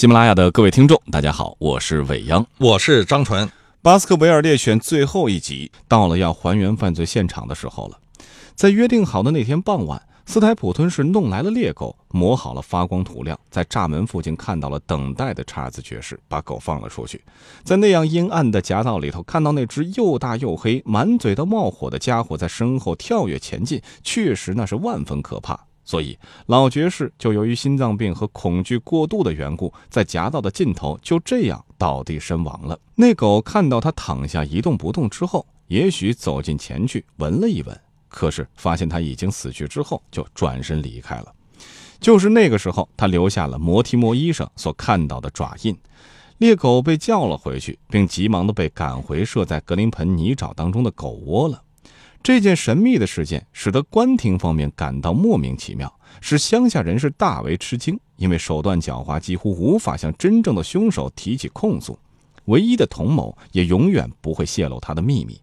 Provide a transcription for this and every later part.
喜马拉雅的各位听众，大家好，我是伟央，我是张纯。巴斯克维尔猎犬最后一集到了要还原犯罪现场的时候了。在约定好的那天傍晚，斯台普吞是弄来了猎狗，磨好了发光涂料，在栅门附近看到了等待的查尔斯爵士，把狗放了出去。在那样阴暗的夹道里头，看到那只又大又黑、满嘴都冒火的家伙在身后跳跃前进，确实那是万分可怕。所以，老爵士就由于心脏病和恐惧过度的缘故，在夹道的尽头就这样倒地身亡了。那狗看到他躺下一动不动之后，也许走近前去闻了一闻，可是发现他已经死去之后，就转身离开了。就是那个时候，他留下了摩提摩医生所看到的爪印。猎狗被叫了回去，并急忙的被赶回设在格林盆泥沼当中的狗窝了。这件神秘的事件使得官庭方面感到莫名其妙，使乡下人士大为吃惊，因为手段狡猾，几乎无法向真正的凶手提起控诉。唯一的同谋也永远不会泄露他的秘密。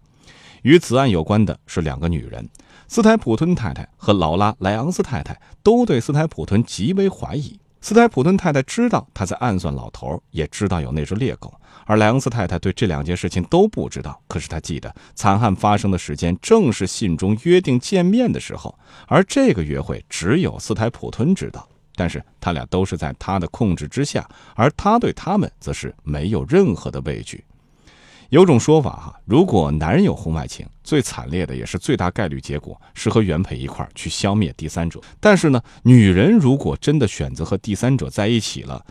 与此案有关的是两个女人，斯台普吞太太和劳拉莱昂斯太太都对斯台普吞极为怀疑。斯台普顿太太知道他在暗算老头，也知道有那只猎狗，而莱昂斯太太对这两件事情都不知道。可是她记得惨案发生的时间正是信中约定见面的时候，而这个约会只有斯台普吞知道。但是他俩都是在他的控制之下，而他对他们则是没有任何的畏惧。有种说法哈，如果男人有婚外情，最惨烈的也是最大概率结果是和原配一块儿去消灭第三者。但是呢，女人如果真的选择和第三者在一起了，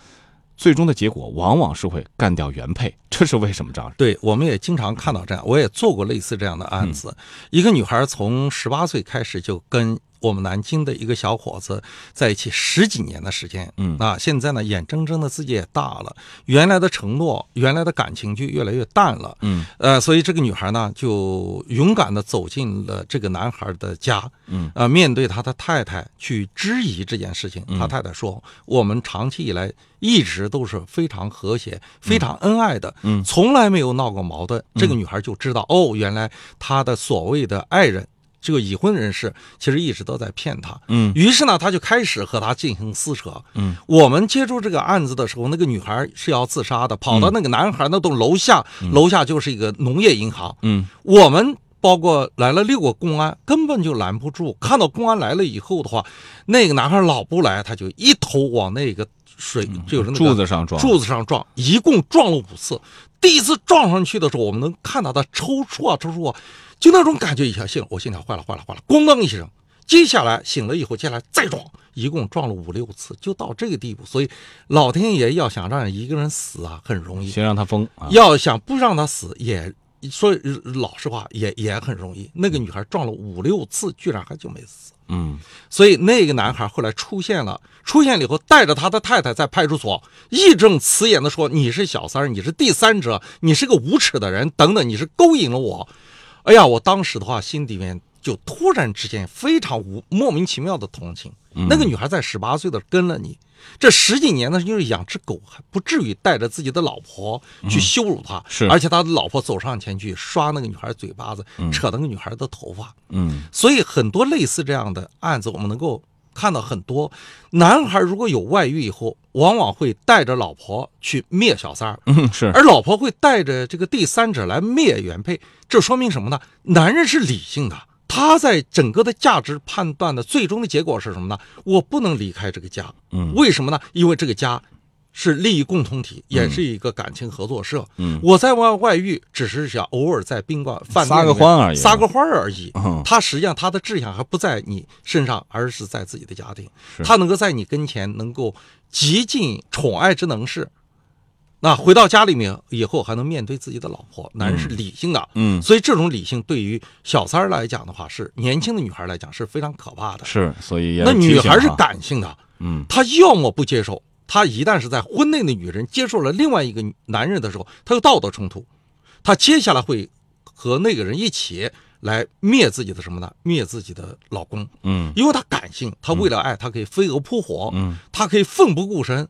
最终的结果往往是会干掉原配。这是为什么？张对，我们也经常看到这样，我也做过类似这样的案子。一个女孩从十八岁开始就跟。我们南京的一个小伙子在一起十几年的时间，嗯。啊，现在呢，眼睁睁的自己也大了，原来的承诺，原来的感情就越来越淡了，嗯，呃，所以这个女孩呢，就勇敢的走进了这个男孩的家，嗯，啊，面对他的太太去质疑这件事情，他太太说，我们长期以来一直都是非常和谐、非常恩爱的，嗯，从来没有闹过矛盾。这个女孩就知道，哦，原来她的所谓的爱人。这个已婚人士其实一直都在骗他，嗯，于是呢，他就开始和他进行撕扯，嗯，我们接触这个案子的时候，那个女孩是要自杀的，跑到那个男孩那栋楼下，楼下就是一个农业银行，嗯，我们包括来了六个公安，根本就拦不住。看到公安来了以后的话，那个男孩老不来，他就一头往那个水就是柱子上撞，柱子上撞，一共撞了五次。第一次撞上去的时候，我们能看到他抽搐啊，抽搐啊。就那种感觉一下，心我心跳坏了，坏了，坏了，咣当一声。接下来醒了以后，接下来再撞，一共撞了五六次，就到这个地步。所以，老天爷要想让一个人死啊，很容易；先让他疯，要想不让他死，也说老实话，也也很容易。那个女孩撞了五六次，居然还就没死。嗯，所以那个男孩后来出现了，出现了以后，带着他的太太在派出所义正辞严的说：“你是小三儿，你是第三者，你是个无耻的人，等等，你是勾引了我。”哎呀，我当时的话，心里面就突然之间非常无莫名其妙的同情。那个女孩在十八岁的跟了你，这十几年呢，就是养只狗，还不至于带着自己的老婆去羞辱他。是，而且他的老婆走上前去刷那个女孩嘴巴子，扯那个女孩的头发。嗯，所以很多类似这样的案子，我们能够。看到很多男孩如果有外遇以后，往往会带着老婆去灭小三儿，嗯，是，而老婆会带着这个第三者来灭原配，这说明什么呢？男人是理性的，他在整个的价值判断的最终的结果是什么呢？我不能离开这个家，嗯，为什么呢？因为这个家。是利益共同体，也是一个感情合作社。嗯，我在外外遇，只是想偶尔在宾馆饭撒个欢而已，撒个欢而已。嗯，他实际上他的志向还不在你身上，而是在自己的家庭。他能够在你跟前能够极尽宠爱之能事。那回到家里面以后，还能面对自己的老婆。男人是理性的，嗯，所以这种理性对于小三儿来讲的话，是年轻的女孩来讲是非常可怕的。是，所以那女孩是感性的，嗯，她要么不接受。她一旦是在婚内的女人接受了另外一个男人的时候，她有道德冲突，她接下来会和那个人一起来灭自己的什么呢？灭自己的老公。嗯，因为她感性，她为了爱，她可以飞蛾扑火，嗯，她可以奋不顾身，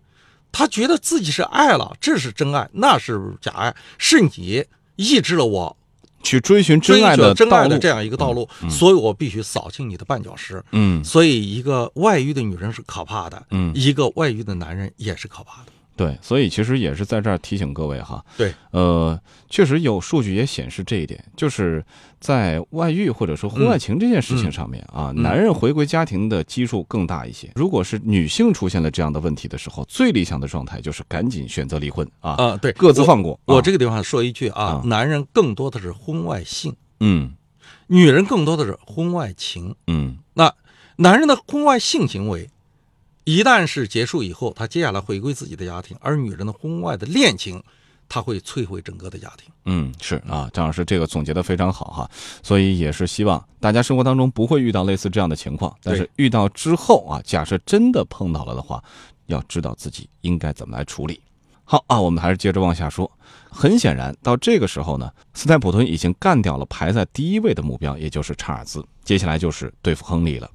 她觉得自己是爱了，这是真爱，那是假爱，是你抑制了我。去追寻真爱的真爱的这样一个道路，所以我必须扫清你的绊脚石。嗯，所以一个外遇的女人是可怕的，嗯，一个外遇的男人也是可怕的。对，所以其实也是在这儿提醒各位哈，对，呃，确实有数据也显示这一点，就是在外遇或者说婚外情这件事情上面啊，嗯男人回归家庭的基数更大一些。如果是女性出现了这样的问题的时候，最理想的状态就是赶紧选择离婚啊，啊，对，各自放过。我。这个地方说一句啊啊，男人更多的是婚外性，嗯女人更多的是婚外情。嗯那男人的婚外性行为，一旦是结束以后，他接下来回归自己的家庭；而女人的婚外的恋情，他会摧毁整个的家庭。嗯，是啊，张老师这个总结的非常好哈，所以也是希望大家生活当中不会遇到类似这样的情况，但是遇到之后啊，假设真的碰到了的话，要知道自己应该怎么来处理。好啊，我们还是接着往下说。很显然，到这个时候呢，斯泰普顿已经干掉了排在第一位的目标，也就是查尔斯。接下来就是对付亨利了。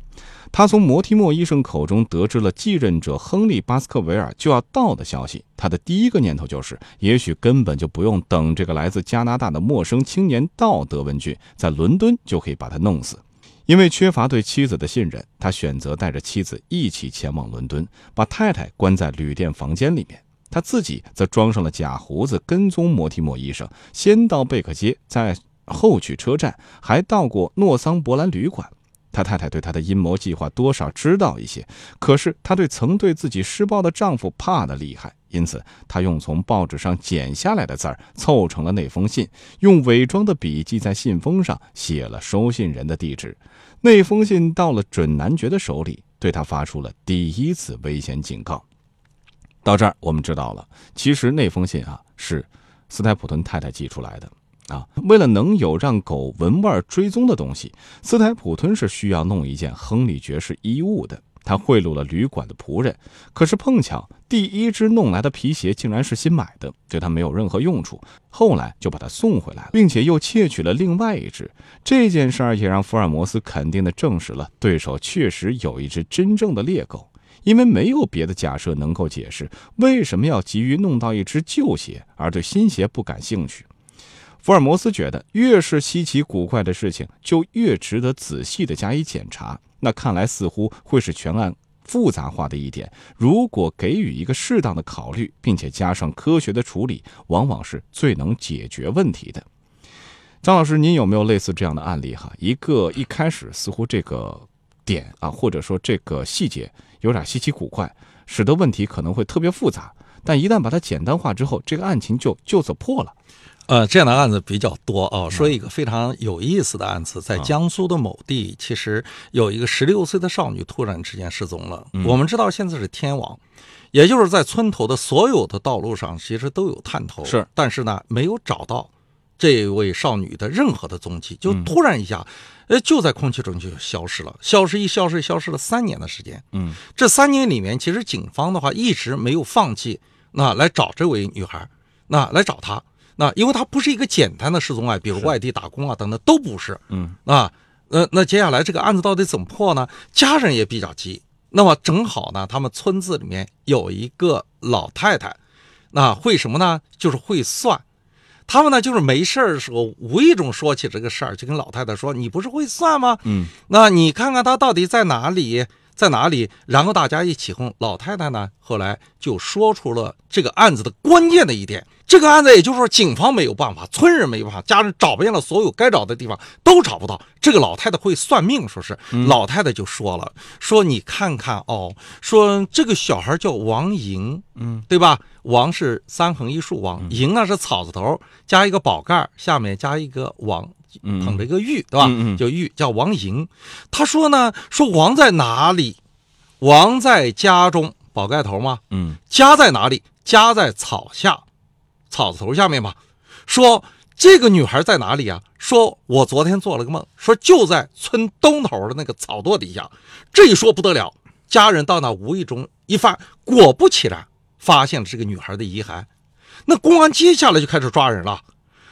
他从摩提莫医生口中得知了继任者亨利·巴斯克维尔就要到的消息。他的第一个念头就是，也许根本就不用等这个来自加拿大的陌生青年到德文郡，在伦敦就可以把他弄死。因为缺乏对妻子的信任，他选择带着妻子一起前往伦敦，把太太关在旅店房间里面。他自己则装上了假胡子，跟踪摩提莫医生，先到贝克街，再后去车站，还到过诺桑伯兰旅馆。他太太对他的阴谋计划多少知道一些，可是她对曾对自己施暴的丈夫怕得厉害，因此她用从报纸上剪下来的字儿凑成了那封信，用伪装的笔记在信封上写了收信人的地址。那封信到了准男爵的手里，对他发出了第一次危险警告。到这儿，我们知道了，其实那封信啊是斯泰普顿太太寄出来的。啊，为了能有让狗闻味追踪的东西，斯台普吞是需要弄一件亨利爵士衣物的。他贿赂了旅馆的仆人，可是碰巧第一只弄来的皮鞋竟然是新买的，对他没有任何用处。后来就把他送回来了，并且又窃取了另外一只。这件事儿也让福尔摩斯肯定地证实了对手确实有一只真正的猎狗，因为没有别的假设能够解释为什么要急于弄到一只旧鞋，而对新鞋不感兴趣。福尔摩斯觉得，越是稀奇古怪的事情，就越值得仔细的加以检查。那看来似乎会是全案复杂化的一点。如果给予一个适当的考虑，并且加上科学的处理，往往是最能解决问题的。张老师，您有没有类似这样的案例？哈，一个一开始似乎这个点啊，或者说这个细节有点稀奇古怪，使得问题可能会特别复杂。但一旦把它简单化之后，这个案情就就此破了。呃，这样的案子比较多啊。说一个非常有意思的案子，在江苏的某地，其实有一个十六岁的少女突然之间失踪了。我们知道现在是天网，也就是在村头的所有的道路上，其实都有探头，是，但是呢，没有找到这位少女的任何的踪迹，就突然一下，呃，就在空气中就消失了，消失一消失消失了三年的时间。嗯，这三年里面，其实警方的话一直没有放弃，那来找这位女孩，那来找她。那因为它不是一个简单的失踪案，比如外地打工啊等等都不是。嗯啊，呃，那接下来这个案子到底怎么破呢？家人也比较急。那么正好呢，他们村子里面有一个老太太，那会什么呢？就是会算。他们呢，就是没事儿的时候，无意中说起这个事儿，就跟老太太说：“你不是会算吗？嗯，那你看看他到底在哪里，在哪里？”然后大家一起哄。老太太呢，后来就说出了这个案子的关键的一点。这个案子，也就是说，警方没有办法，村人没有办法，家人找遍了所有该找的地方都找不到。这个老太太会算命，说是、老太太就说了，说你看看哦，说这个小孩叫王莹，嗯，对吧？王是三横一竖王，莹呢是草字头加一个宝盖，下面加一个王，嗯捧着一个玉，对吧？嗯嗯就玉叫王莹。他说呢，说王在哪里？王在家中，宝盖头吗？嗯家在哪里？家在草下，草字头下面吧。说这个女孩在哪里啊？说我昨天做了个梦，说就在村东头的那个草垛底下。这一说不得了，家人到那无意中一翻，果不其然，发现了这个女孩的遗骸。那公安接下来就开始抓人了。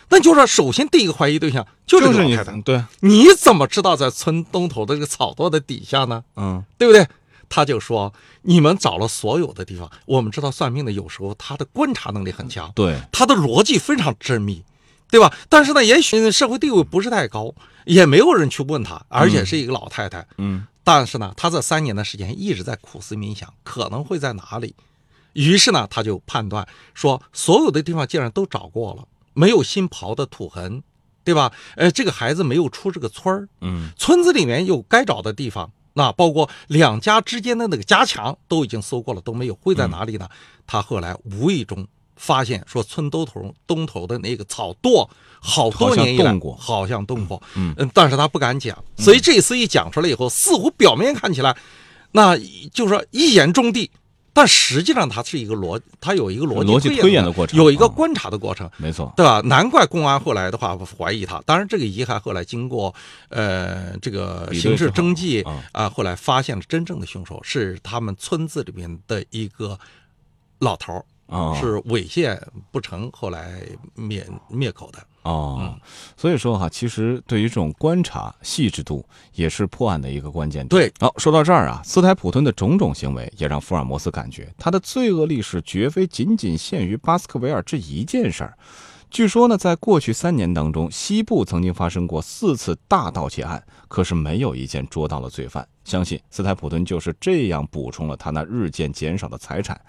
那就是首先第一个怀疑对象就是你。对，你怎么知道在村东头的这个草垛的底下呢？嗯对不对？他就说你们找了所有的地方，我们知道算命的有时候他的观察能力很强，对，他的逻辑非常缜密，对吧？但是呢，也许社会地位不是太高，也没有人去问他，而且是一个老太太。嗯但是呢，他这三年的时间一直在苦思冥想，可能会在哪里？于是呢，他就判断说，所有的地方既然都找过了，没有新刨的土痕，对吧？呃，这个孩子没有出这个村儿，嗯村子里面有该找的地方，那包括两家之间的那个夹墙都已经搜过了，都没有，会在哪里呢？他后来无意中发现说，村东头东头的那个草垛，好多年以来好像动过好像动过，嗯嗯，但是他不敢讲，所以这次一讲出来以后，似乎表面看起来，那就是说一言中的，但实际上它是一个逻，它有一个逻逻辑推演的过程啊有一个观察的过程。没错，对吧？难怪公安后来的话怀疑他。当然，这个遗骸后来经过呃这个刑事比对之后征迹啊啊、后来发现了真正的凶手是他们村子里面的一个老头儿，哦是猥亵不成，后来灭灭口的。哦，所以说哈，其实对于这种观察细致度也是破案的一个关键点。对，好，说到这儿啊，斯台普顿的种种行为也让福尔摩斯感觉他的罪恶历史绝非仅仅限于巴斯克维尔这一件事儿。据说呢，在过去三年当中，西部曾经发生过四次大盗窃案，可是没有一件捉到了罪犯。相信斯台普顿就是这样补充了他那日渐减少的财产，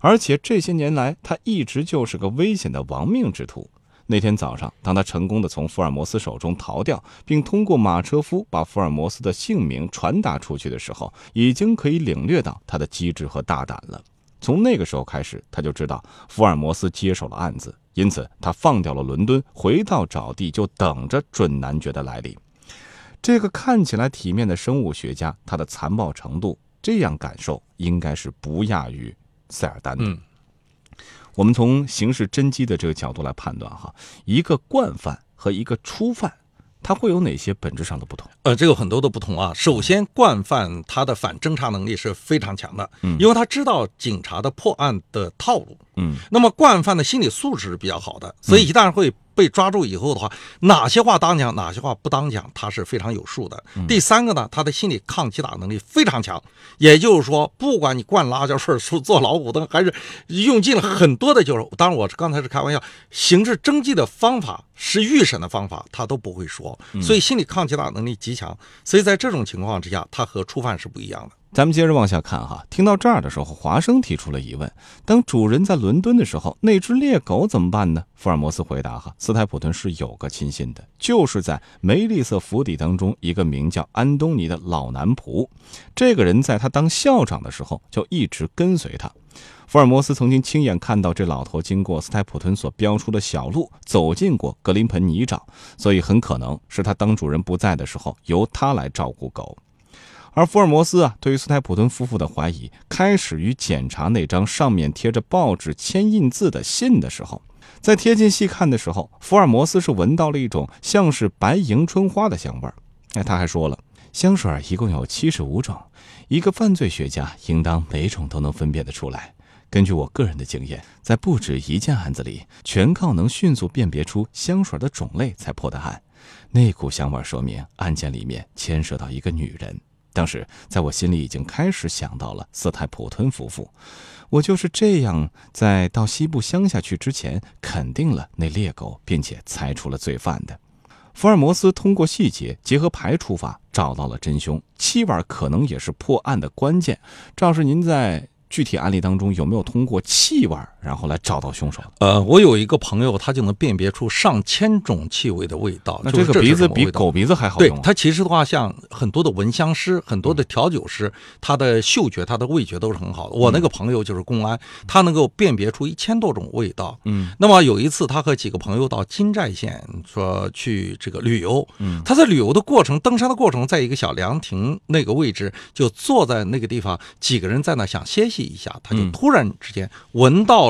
而且这些年来，他一直就是个危险的亡命之徒。那天早上，当他成功的从福尔摩斯手中逃掉，并通过马车夫把福尔摩斯的姓名传达出去的时候，已经可以领略到他的机智和大胆了。从那个时候开始，他就知道福尔摩斯接手了案子，因此他放掉了伦敦，回到沼地，就等着准男爵的来临。这个看起来体面的生物学家，他的残暴程度，这样感受应该是不亚于塞尔丹的。我们从刑事侦缉的这个角度来判断哈，一个惯犯和一个初犯，它会有哪些本质上的不同？呃，这有很多的不同啊。首先，惯犯他的反侦查能力是非常强的，嗯因为他知道警察的破案的套路。嗯那么惯犯的心理素质是比较好的，所以一旦会被抓住以后的话，哪些话当讲，哪些话不当讲，他是非常有数的。第三个呢，他的心理抗击打能力非常强，也就是说，不管你灌辣椒水、做老虎凳，还是用尽了很多的就是，当然我刚才是开玩笑，刑事侦缉的方法是预审的方法，他都不会说，所以心理抗击打能力极强。所以在这种情况之下，他和初犯是不一样的。咱们接着往下看哈，听到这儿的时候，华生提出了疑问：当主人在伦敦的时候，那只猎狗怎么办呢？福尔摩斯回答哈，斯台普顿是有个亲信的，就是在梅丽瑟府邸当中一个名叫安东尼的老男仆。这个人在他当校长的时候就一直跟随他。福尔摩斯曾经亲眼看到这老头经过斯台普顿所标出的小路，走进过格林盆泥沼，所以很可能是他当主人不在的时候，由他来照顾狗。而福尔摩斯啊，对于斯台普顿夫妇的怀疑，开始于检查那张上面贴着报纸签印字的信的时候。在贴近细看的时候，福尔摩斯是闻到了一种像是白迎春花的香味儿。哎，他还说了，香水一共有七十五种，一个犯罪学家应当每种都能分辨得出来。根据我个人的经验，在不止一件案子里，全靠能迅速辨别出香水的种类才破的案。那股香味说明案件里面牵涉到一个女人。当时，在我心里已经开始想到了斯泰普顿夫妇。我就是这样，在到西部乡下去之前，肯定了那猎狗，并且猜出了罪犯的。福尔摩斯通过细节结合排除法找到了真凶，气味可能也是破案的关键。赵老师，您在具体案例当中有没有通过气味然后来找到凶手？呃，我有一个朋友，他就能辨别出上千种气味的味道。那就是这个鼻子比狗鼻子还好对用啊。它其实的话，像很多的闻香师、很多的调酒师，他的嗅觉、他的味觉都是很好的。我那个朋友就是公安，他能够辨别出一千多种味道。嗯，那么有一次，他和几个朋友到金寨县说去这个旅游。嗯，他在旅游的过程、登山的过程，在一个小凉亭那个位置，就坐在那个地方，几个人在那想歇息一下，他就嗯突然之间闻到了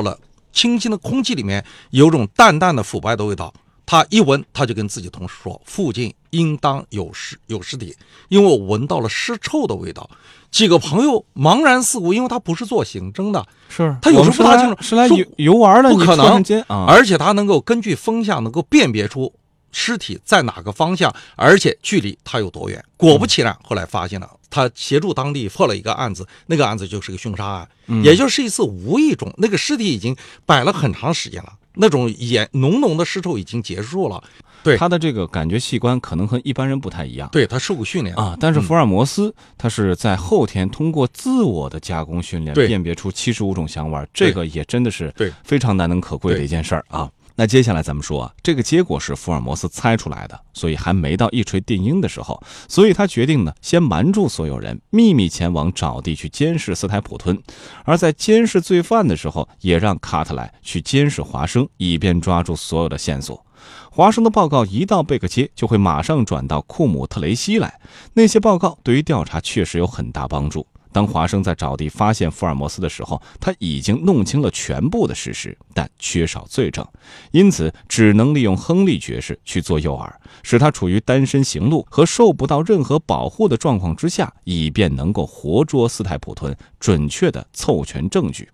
清新的空气里面有种淡淡的腐败的味道。他一闻，他就跟自己同事说：“附近应当有尸有尸体，因为我闻到了尸臭的味道。”几个朋友茫然四顾，因为他不是做刑侦的，是他有时候不大清楚是来游游玩的，不可能啊，而且他能够根据风向能够辨别出尸体在哪个方向，而且距离他有多远。果不其然，后来发现了，他协助当地破了一个案子，那个案子就是个凶杀案，嗯也就是一次无意中，那个尸体已经摆了很长时间了，那种盐浓浓的尸臭已经结束了。对他的这个感觉器官可能和一般人不太一样。对他受过训练啊，但是福尔摩斯他是在后天通过自我的加工训练，辨别出七十五种香味，这个也真的是对非常难能可贵的一件事儿啊。那接下来咱们说啊，这个结果是福尔摩斯猜出来的，所以还没到一锤定音的时候，所以他决定呢，先瞒住所有人，秘密前往沼地去监视斯台普吞，而在监视罪犯的时候，也让卡特莱去监视华生，以便抓住所有的线索。华生的报告一到贝克街，就会马上转到库姆特雷西来。那些报告对于调查确实有很大帮助。当华生在沼地发现福尔摩斯的时候，他已经弄清了全部的事实，但缺少罪证，因此只能利用亨利爵士去做诱饵，使他处于单身行路和受不到任何保护的状况之下，以便能够活捉斯泰普吞，准确地凑全证据。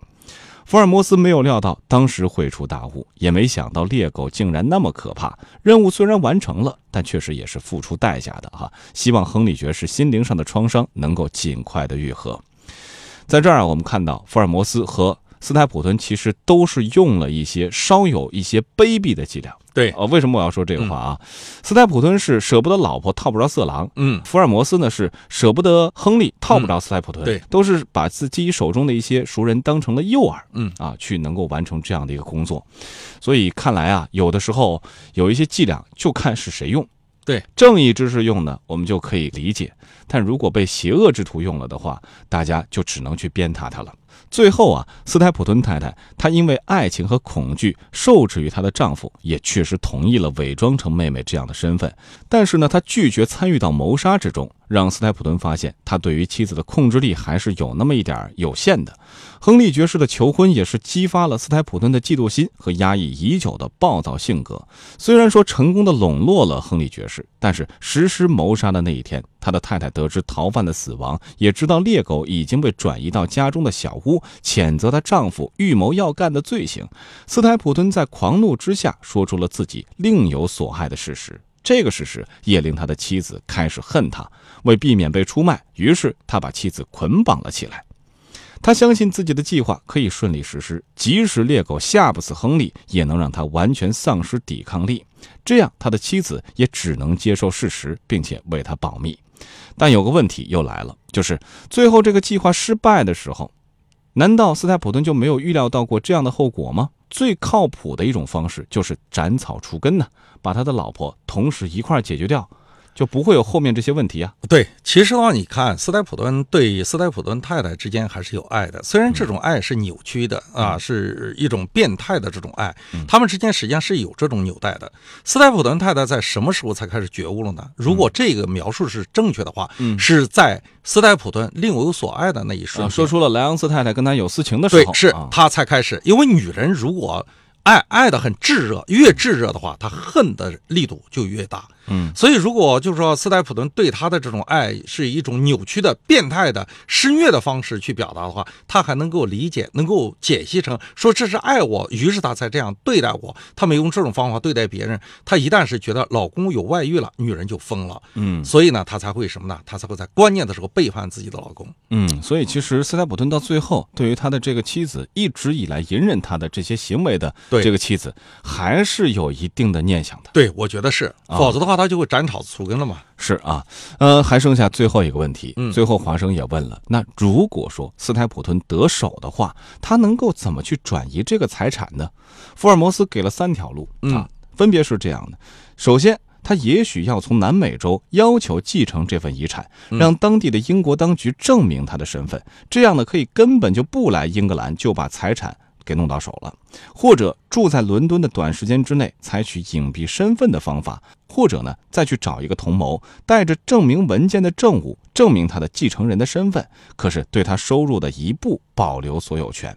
福尔摩斯没有料到当时会出大雾，也没想到猎狗竟然那么可怕。任务虽然完成了，但确实也是付出代价的哈。希望亨利爵士心灵上的创伤能够尽快的愈合。在这儿啊，我们看到福尔摩斯和斯泰普顿其实都是用了一些稍有一些卑鄙的伎俩。对，呃，为什么我要说这个话啊？斯泰普顿是舍不得老婆套不着色狼，嗯，福尔摩斯呢是舍不得亨利套不着斯泰普顿，对，都是把自己手中的一些熟人当成了诱饵，嗯啊，去能够完成这样的一个工作。所以看来啊，有的时候有一些伎俩就看是谁用。对，正义之士用呢，我们就可以理解；但如果被邪恶之徒用了的话，大家就只能去鞭挞他了。最后啊，斯泰普顿太太她因为爱情和恐惧受制于她的丈夫，也确实同意了伪装成妹妹这样的身份。但是呢，她拒绝参与到谋杀之中，让斯泰普顿发现他对于妻子的控制力还是有那么一点有限的。亨利爵士的求婚也是激发了斯泰普顿的嫉妒心和压抑已久的暴躁性格。虽然说成功的笼络了亨利爵士，但是实施谋杀的那一天，他的太太得知逃犯的死亡，也知道猎狗已经被转移到家中的小屋，谴责她丈夫预谋要干的罪行。斯泰普顿在狂怒之下说出了自己另有所害的事实。这个事实也令他的妻子开始恨他。为避免被出卖，于是他把妻子捆绑了起来。他相信自己的计划可以顺利实施，即使猎狗吓不死亨利，也能让他完全丧失抵抗力。这样，他的妻子也只能接受事实，并且为他保密。但有个问题又来了，就是最后这个计划失败的时候，难道斯泰普顿就没有预料到过这样的后果吗？最靠谱的一种方式就是斩草除根呢，把他的老婆同时一块解决掉。就不会有后面这些问题啊。对，其实的话，你看斯泰普顿对斯泰普顿太太之间还是有爱的，虽然这种爱是扭曲的啊，是一种变态的这种爱，他们之间实际上是有这种纽带的。斯泰普顿太太在什么时候才开始觉悟了呢？如果这个描述是正确的话，是在斯泰普顿另有所爱的那一瞬间，说出了莱昂斯太太跟他有私情的时候，对，是他才开始。因为女人如果爱爱的很炙热，越炙热的话，她恨的力度就越大。嗯，所以如果就是说斯泰普顿对他的这种爱是一种扭曲的、变态的、施虐的方式去表达的话，他还能够理解，能够解析成说这是爱我，于是他才这样对待我。他没用这种方法对待别人，他一旦是觉得老公有外遇了，女人就疯了。嗯，所以呢，他才会什么呢？他才会在关键的时候背叛自己的老公。嗯，所以其实斯泰普顿到最后，对于他的这个妻子一直以来隐忍他的这些行为的这个妻子，还是有一定的念想的。对，我觉得是，否则的话他就会斩草除根了嘛。是啊，呃，还剩下最后一个问题。嗯，最后华生也问了，那如果说斯泰普顿得手的话，他能够怎么去转移这个财产呢？福尔摩斯给了三条路啊，分别是这样的：首先，他也许要从南美洲要求继承这份遗产，让当地的英国当局证明他的身份，这样呢，可以根本就不来英格兰就把财产。给弄到手了，或者住在伦敦的短时间之内采取隐蔽身份的方法，或者呢再去找一个同谋，带着证明文件的证物，证明他的继承人的身份，可是对他收入的一部保留所有权。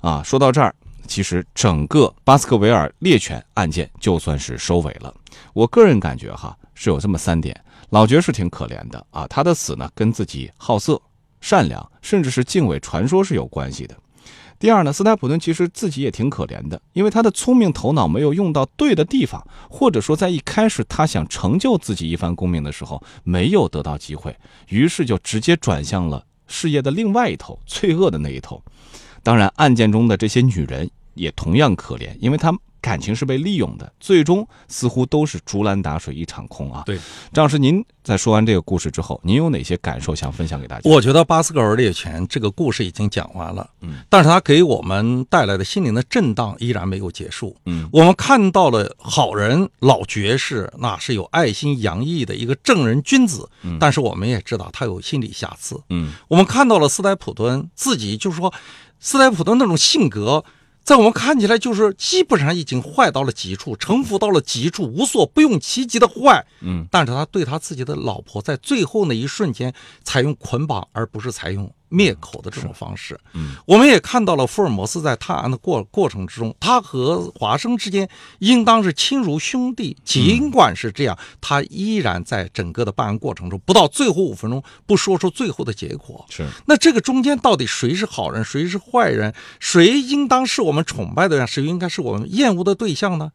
啊，说到这儿，其实整个巴斯克维尔猎犬案件就算是收尾了。我个人感觉哈是有这么三点：老爵士挺可怜的啊，他的死呢跟自己好色、善良，甚至是敬畏传说是有关系的。第二呢，斯坦普顿其实自己也挺可怜的，因为他的聪明头脑没有用到对的地方，或者说在一开始他想成就自己一番功名的时候没有得到机会，于是就直接转向了事业的另外一头，罪恶的那一头。当然，案件中的这些女人也同样可怜，因为她感情是被利用的，最终似乎都是竹篮打水一场空啊。对，张老师，您在说完这个故事之后，您有哪些感受想分享给大家？我觉得巴斯克尔猎犬这个故事已经讲完了，嗯，但是它给我们带来的心灵的震荡依然没有结束。嗯，我们看到了好人老爵士，那是有爱心洋溢的一个正人君子，嗯但是我们也知道他有心理瑕疵。嗯我们看到了斯泰普敦自己，就是说，斯泰普敦那种性格，在我们看起来就是基本上已经坏到了极处，城府到了极处，无所不用其极的坏。嗯但是他对他自己的老婆，在最后那一瞬间，采用捆绑，而不是采用灭口的这种方式。嗯，我们也看到了福尔摩斯在探案的过过程之中，他和华生之间应当是亲如兄弟。尽管是这样，他依然在整个的办案过程中，不到最后五分钟不说出最后的结果。是那这个中间到底谁是好人，谁是坏人，谁应当是我们崇拜的人，谁应该是我们厌恶的对象呢？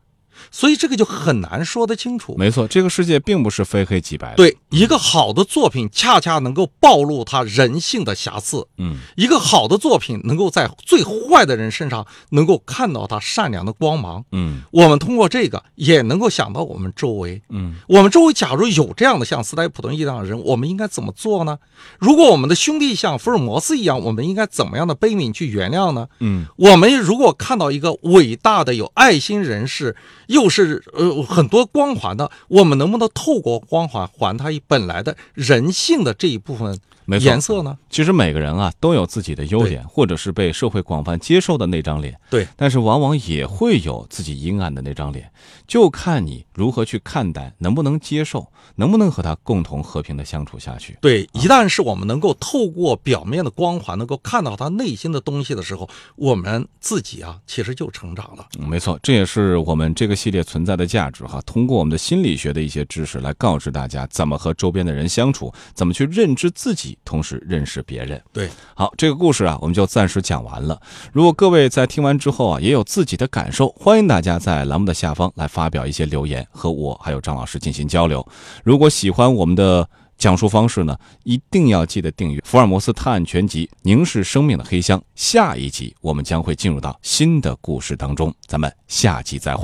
所以这个就很难说得清楚。没错，这个世界并不是非黑即白的。，对，一个好的作品恰恰能够暴露他人性的瑕疵，嗯一个好的作品能够在最坏的人身上能够看到他善良的光芒。嗯我们通过这个也能够想到我们周围，嗯我们周围假如有这样的像斯莱普顿一样的人，我们应该怎么做呢？如果我们的兄弟像福尔摩斯一样，我们应该怎么样的悲悯去原谅呢？嗯我们如果看到一个伟大的有爱心人士，又是呃很多光环的，我们能不能透过光环还他一本来的人性的这一部分没错颜色呢？其实每个人啊都有自己的优点，或者是被社会广泛接受的那张脸，对，但是往往也会有自己阴暗的那张脸，就看你如何去看待，能不能接受，能不能和他共同和平的相处下去。对，一旦是我们能够透过表面的光环，能够看到他内心的东西的时候，我们自己啊，其实就成长了。嗯没错，这也是我们这个系列存在的价值哈。通过我们的心理学的一些知识来告知大家怎么和周边的人相处，怎么去认知自己，同时认识别人。对，好，这个故事啊，我们就暂时讲完了。如果各位在听完之后啊，也有自己的感受，欢迎大家在栏目的下方来发表一些留言，和我还有张老师进行交流。如果喜欢我们的讲述方式呢，一定要记得订阅《福尔摩斯探案全集：凝视生命的黑箱》。下一集我们将会进入到新的故事当中，咱们下集再会。